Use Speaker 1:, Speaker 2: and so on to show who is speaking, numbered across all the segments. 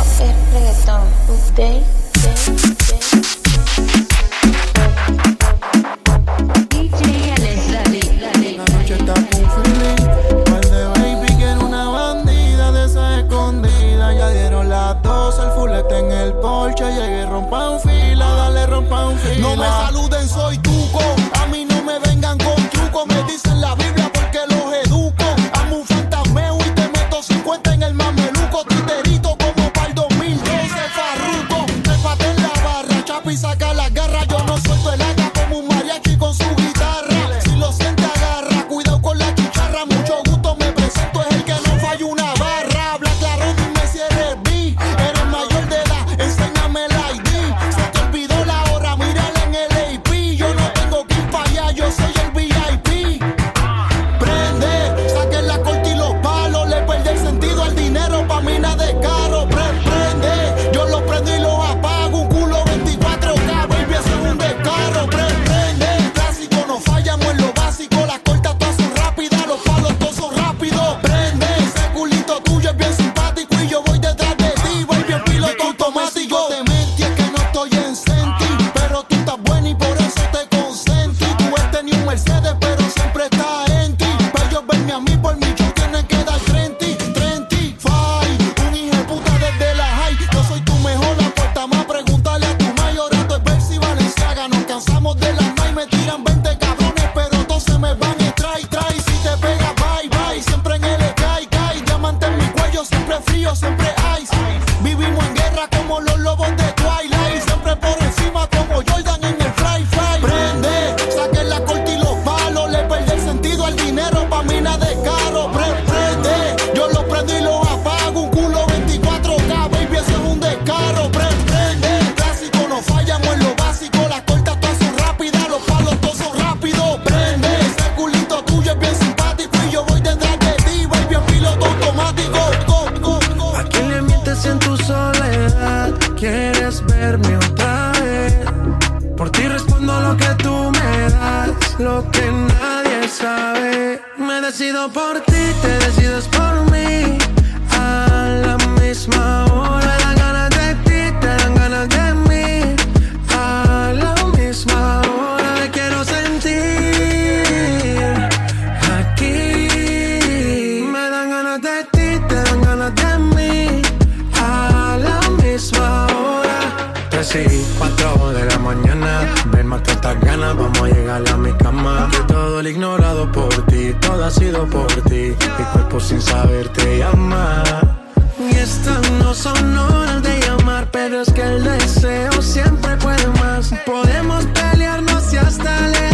Speaker 1: es reggaetón.
Speaker 2: Day, day, day. ignorado por ti, todo ha sido por ti. Mi cuerpo sin saber te llama. Y estas no son horas de llamar, pero es que el deseo siempre puede más. Podemos pelearnos y hasta leer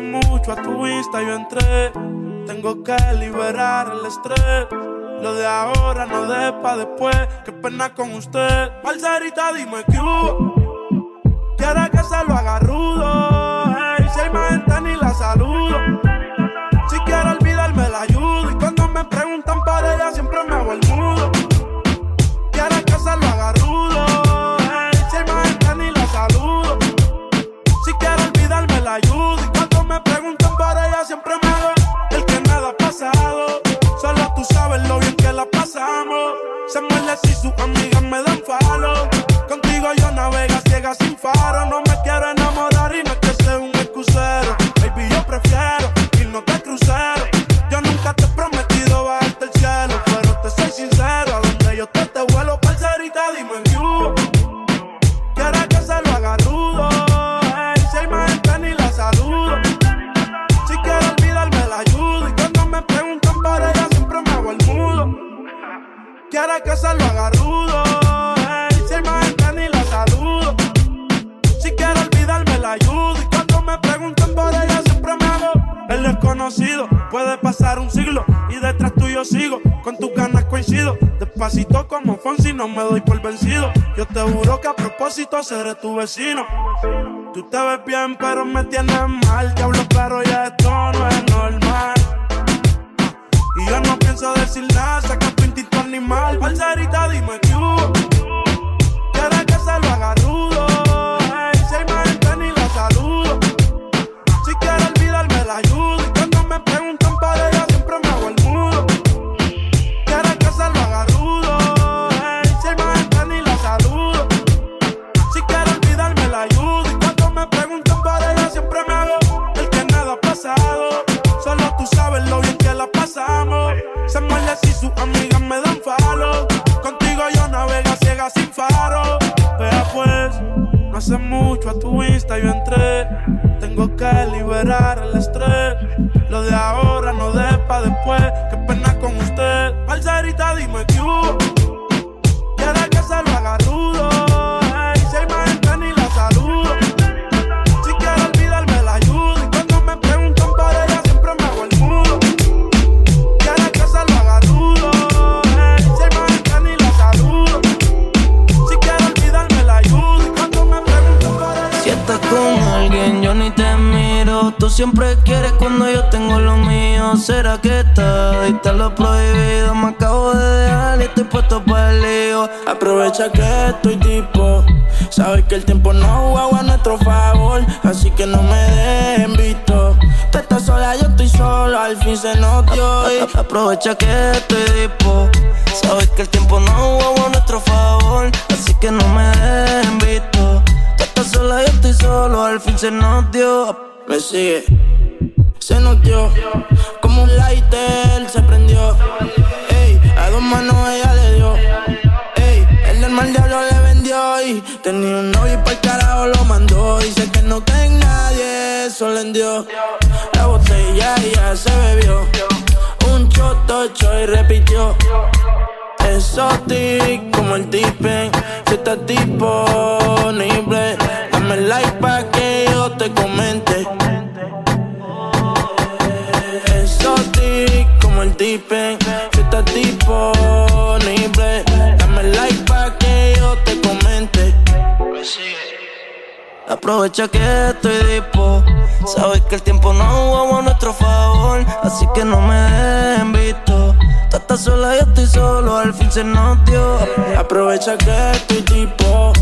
Speaker 3: mucho a tu vista yo entré. Tengo que liberar el estrés. Lo de ahora no de pa' después. Qué pena con usted. Parcerita, dime que hubo. Quiere que se lo haga rudo. Hey, si hay más gente ni la saludo. pasamos. Samuel y su propósito seré tu vecino. Tú te ves bien pero me tienes mal. Diablo pero ya esto no es normal. Y yo no pienso decir nada, saca tu instinto animal. Parcerita, dime que hubo. Quieres que se lo haga rudo. Tu Insta yo entré. Tengo que liberar el estrés. Lo de ahora no de pa' después. Qué pena con usted. Parcerita, dime que. Quiere que se lo haga siempre
Speaker 4: quieres cuando yo tengo lo mío. ¿Será que está te lo prohibido? Me acabo de dejar y estoy puesto para el lío. Aprovecha que estoy tipo. Sabes que el tiempo no juega a nuestro favor. Así que no me dejen visto. Tú estás sola, yo estoy solo. Al fin se nos dio. Aprovecha que estoy tipo. Sabes que el tiempo no juega a nuestro favor. Así que no me dejen visto. Tú estás sola, yo estoy solo, al fin se nos dio. Sigue, se nos dio. Como un lighter se prendió. Ey, a dos manos ella le dio. Ey, el del mal diablo le vendió. Y tenía un novio y para carajo lo mandó. Dice que no ten nadie, eso le dio. La botella ya se bebió. Un choto y repitió. Exotic como el tipen Si estás disponible Dame like pa' que tipen Si estás disponible Dame like pa' que yo te comente Aprovecha que estoy dispo. Sabes que el tiempo no jugamos a nuestro favor. Así que no me dejen visto. Tú estás sola, yo estoy solo. Al fin se nos dio. Aprovecha que estoy tipo.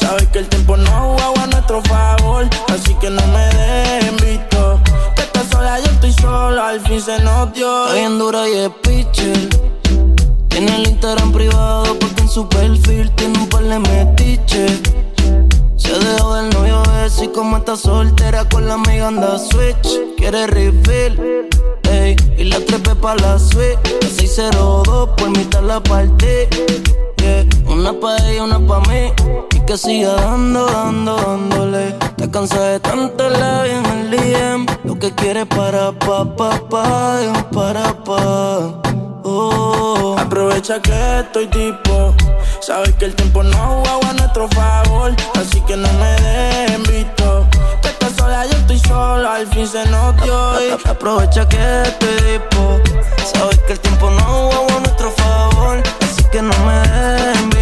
Speaker 4: Sabes que el tiempo no jugaba a nuestro favor. Así que no me dejen visto. Sola, yo estoy solo. Al fin se nos dio. Está bien dura y es pitcher. Tiene el Instagram privado porque en su perfil tiene un par de metiches. Se dejó del novio ese y como está soltera con la amiga anda switch. Quiere refill, ey, y la trepe pa' la suite. La 602 por mitad la partí. Yeah. Una pa' ella, una pa' mí. Y que siga dando, dando, dándole. Te cansas de tanto la en el DM. Lo que quiere para pa, pa, pa, un para pa. Oh. Aprovecha que estoy tipo. Sabes que el tiempo no jugaba a nuestro favor. Así que no me dejen visto. Tú estás sola, yo estoy solo. Al fin se nos dio. y Aprovecha que estoy tipo. Sabes que el tiempo no jugaba a nuestro favor. Que no me dejen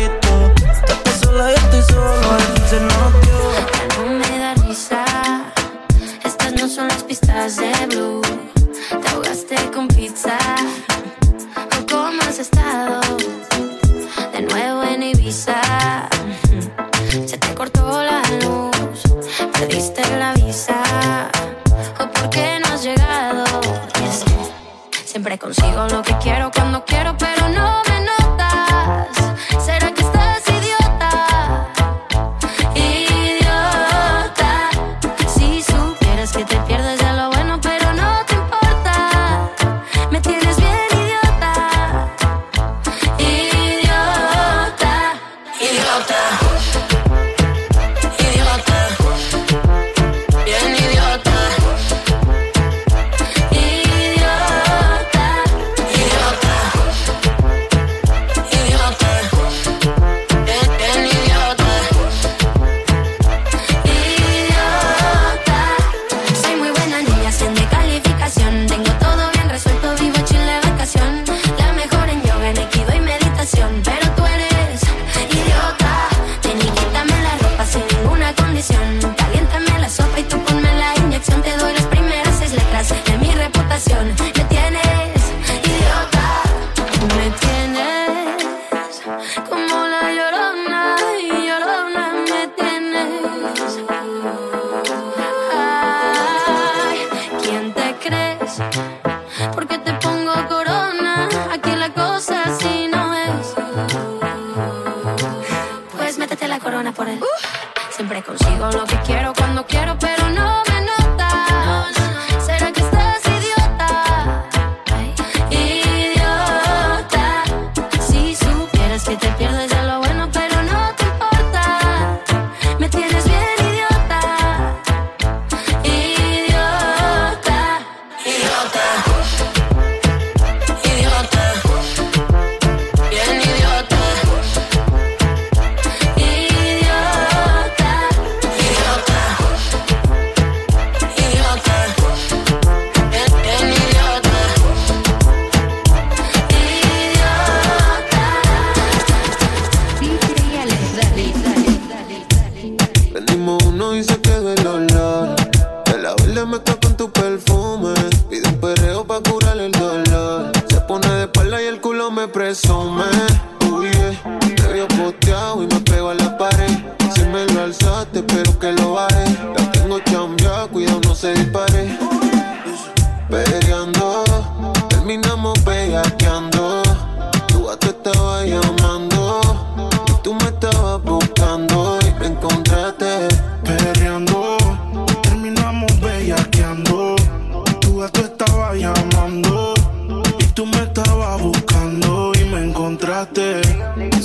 Speaker 5: estaba buscando y me encontraste.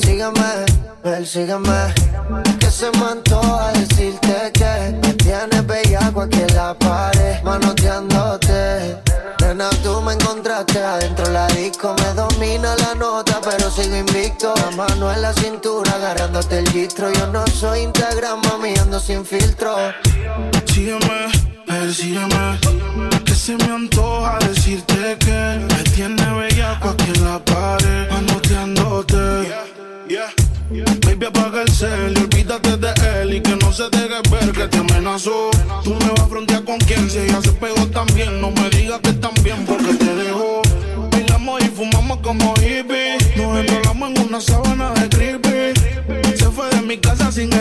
Speaker 6: Sígame, persígame. Que se me a decirte que me tienes bellaco aquí en la pared, manoteándote. Nena, tú me Adentro la disco me domina la nota, pero sigo invicto. La mano en la cintura, agarrándote el distro. Yo no soy Instagram, mami, ando sin filtro.
Speaker 7: Sígueme, persígueme, que se me antoja decirte que me tiene bella aquí en la pared, manoteándote. Baby, apaga el cel y olvídate de él y que no se deje ver que te amenazó. Tú me vas a frontear con quien si ella se pegó también. No me digas que también porque te dejó. Bailamos y fumamos como hippies. Nos enrolamos en una sábana de creepy. Se fue de mi casa sin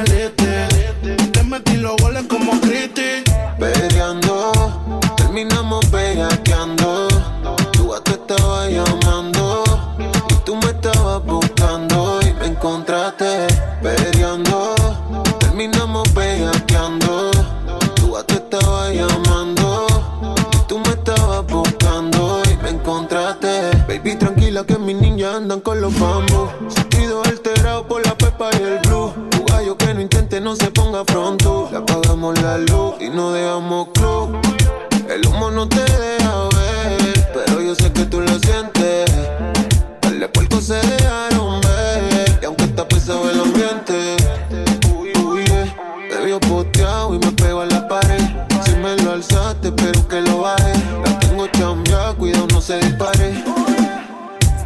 Speaker 5: que lo baje. La tengo chambia, cuidado no se dispare.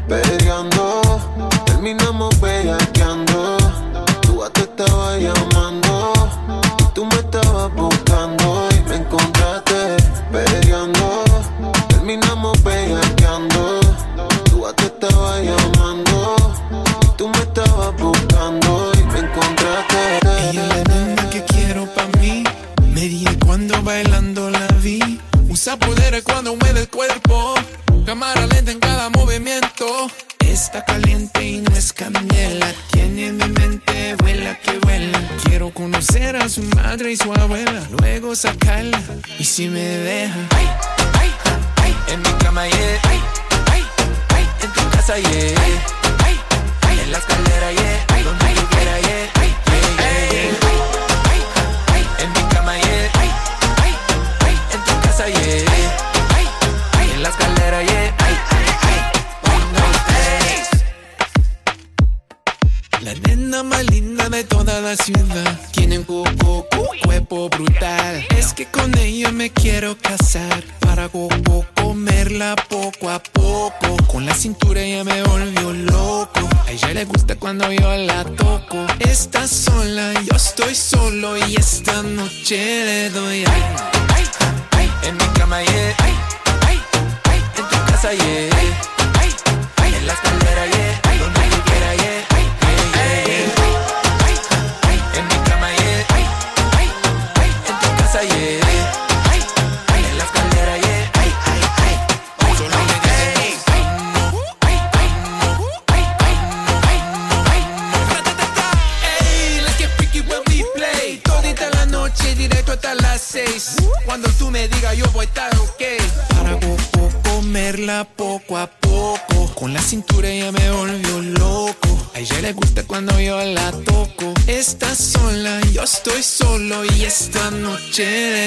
Speaker 5: Peleando, terminamos
Speaker 1: bella chilling.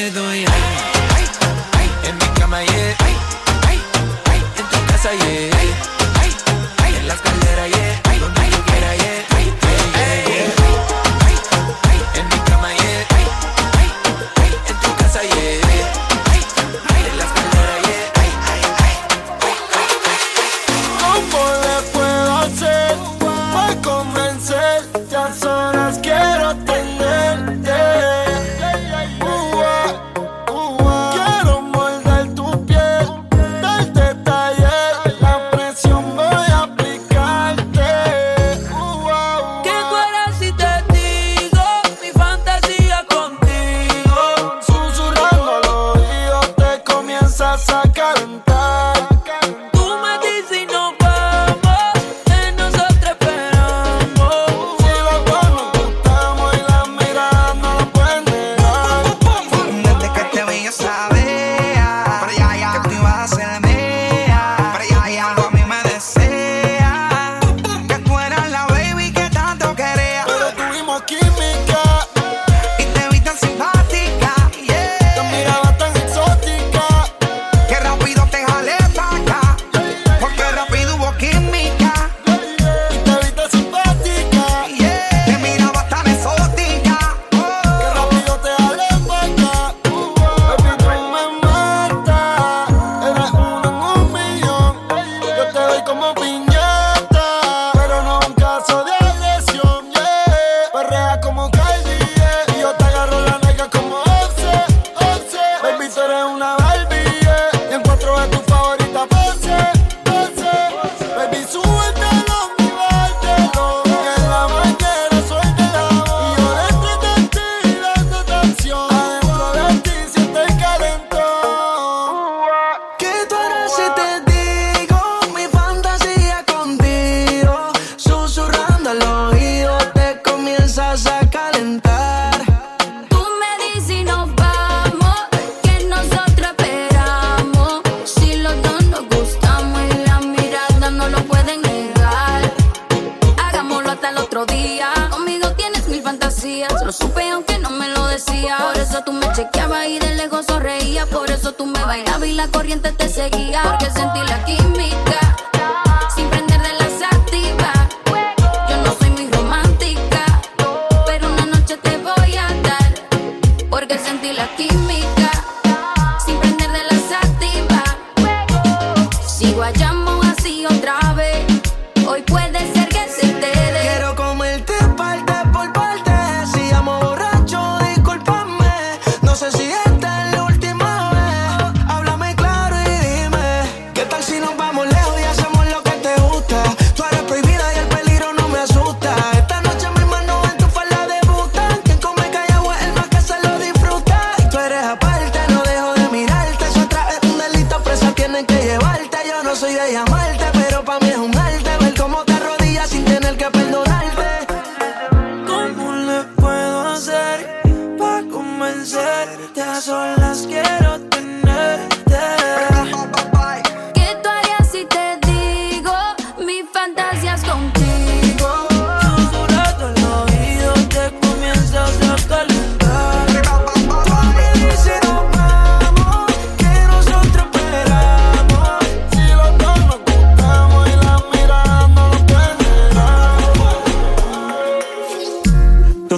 Speaker 1: Así otra vez.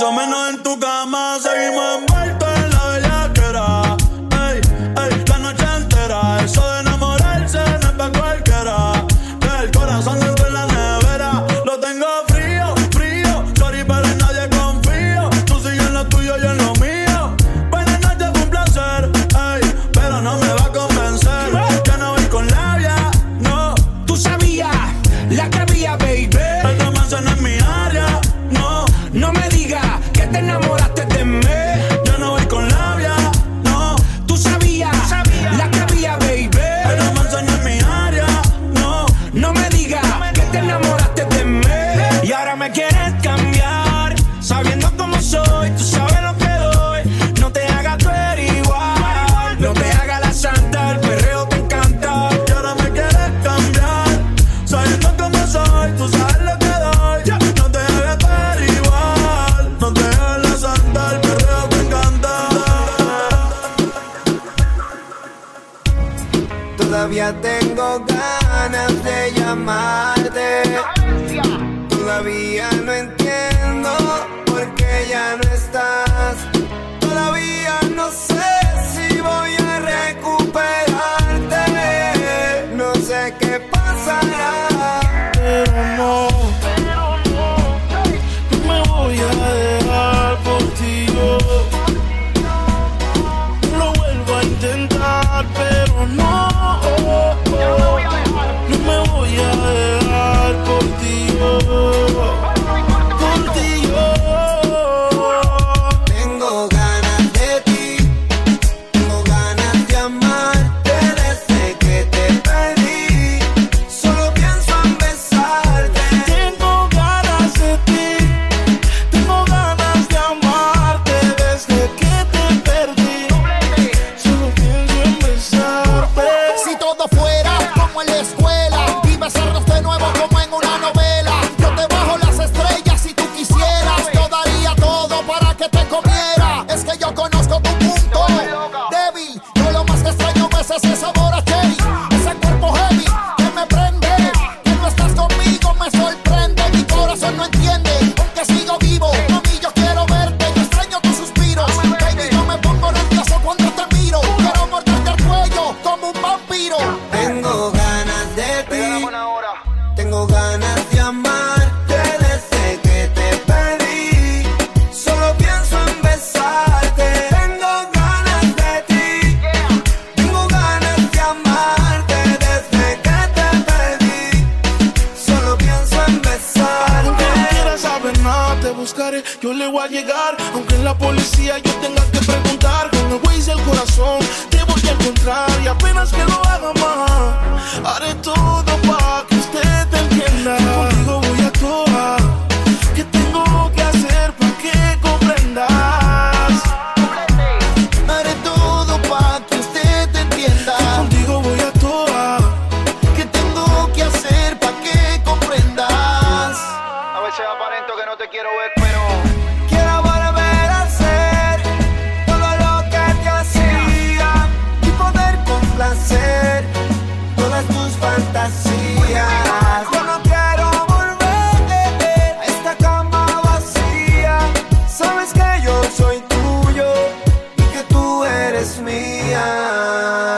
Speaker 8: yo
Speaker 9: menos buscaré, yo le voy a llegar. Aunque en la policía yo tenga que preguntar, con el Waze del corazón te voy a encontrar. Y apenas que lo haga más, haré todo para que
Speaker 10: usted te entienda.
Speaker 11: Eres mía.